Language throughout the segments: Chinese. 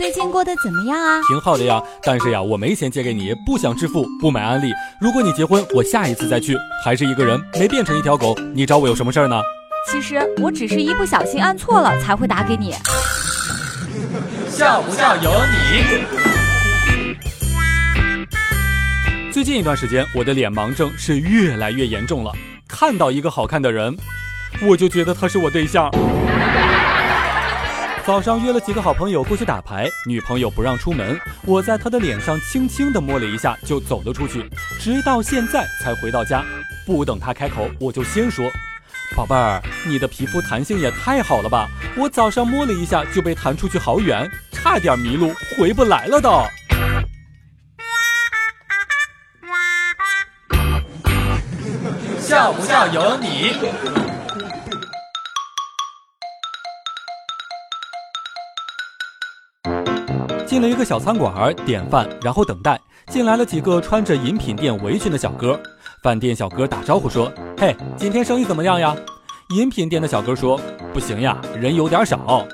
最近过得怎么样啊？挺好的呀，但是呀，我没钱借给你，不想致富，不买安利。如果你结婚，我下一次再去。还是一个人，没变成一条狗。你找我有什么事儿呢？其实我只是一不小心按错了，才会打给你。笑不笑由你。最近一段时间，我的脸盲症是越来越严重了。看到一个好看的人，我就觉得他是我对象。早上约了几个好朋友过去打牌，女朋友不让出门，我在她的脸上轻轻地摸了一下，就走了出去，直到现在才回到家。不等她开口，我就先说：“宝贝儿，你的皮肤弹性也太好了吧！我早上摸了一下就被弹出去好远，差点迷路回不来了都。”笑不笑由你。进了一个小餐馆儿，点饭，然后等待。进来了几个穿着饮品店围裙的小哥。饭店小哥打招呼说：“嘿，今天生意怎么样呀？”饮品店的小哥说：“不行呀，人有点少。”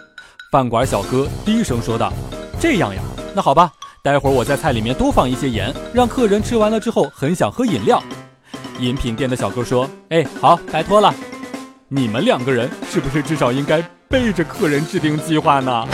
饭馆小哥低声说道：“这样呀，那好吧，待会儿我在菜里面多放一些盐，让客人吃完了之后很想喝饮料。”饮品店的小哥说：“哎，好，拜托了。你们两个人是不是至少应该背着客人制定计划呢？”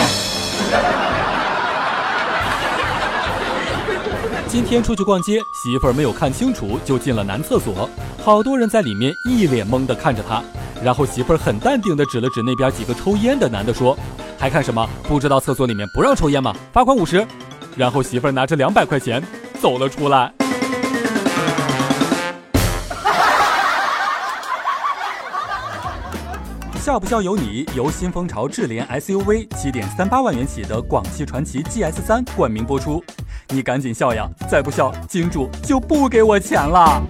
今天出去逛街，媳妇儿没有看清楚就进了男厕所，好多人在里面一脸懵的看着他。然后媳妇儿很淡定的指了指那边几个抽烟的男的说：“还看什么？不知道厕所里面不让抽烟吗？罚款五十。”然后媳妇儿拿着两百块钱走了出来。笑不笑由你，由新风潮智联 SUV 七点三八万元起的广汽传祺 GS 三冠名播出。你赶紧笑呀再不笑金主就不给我钱了。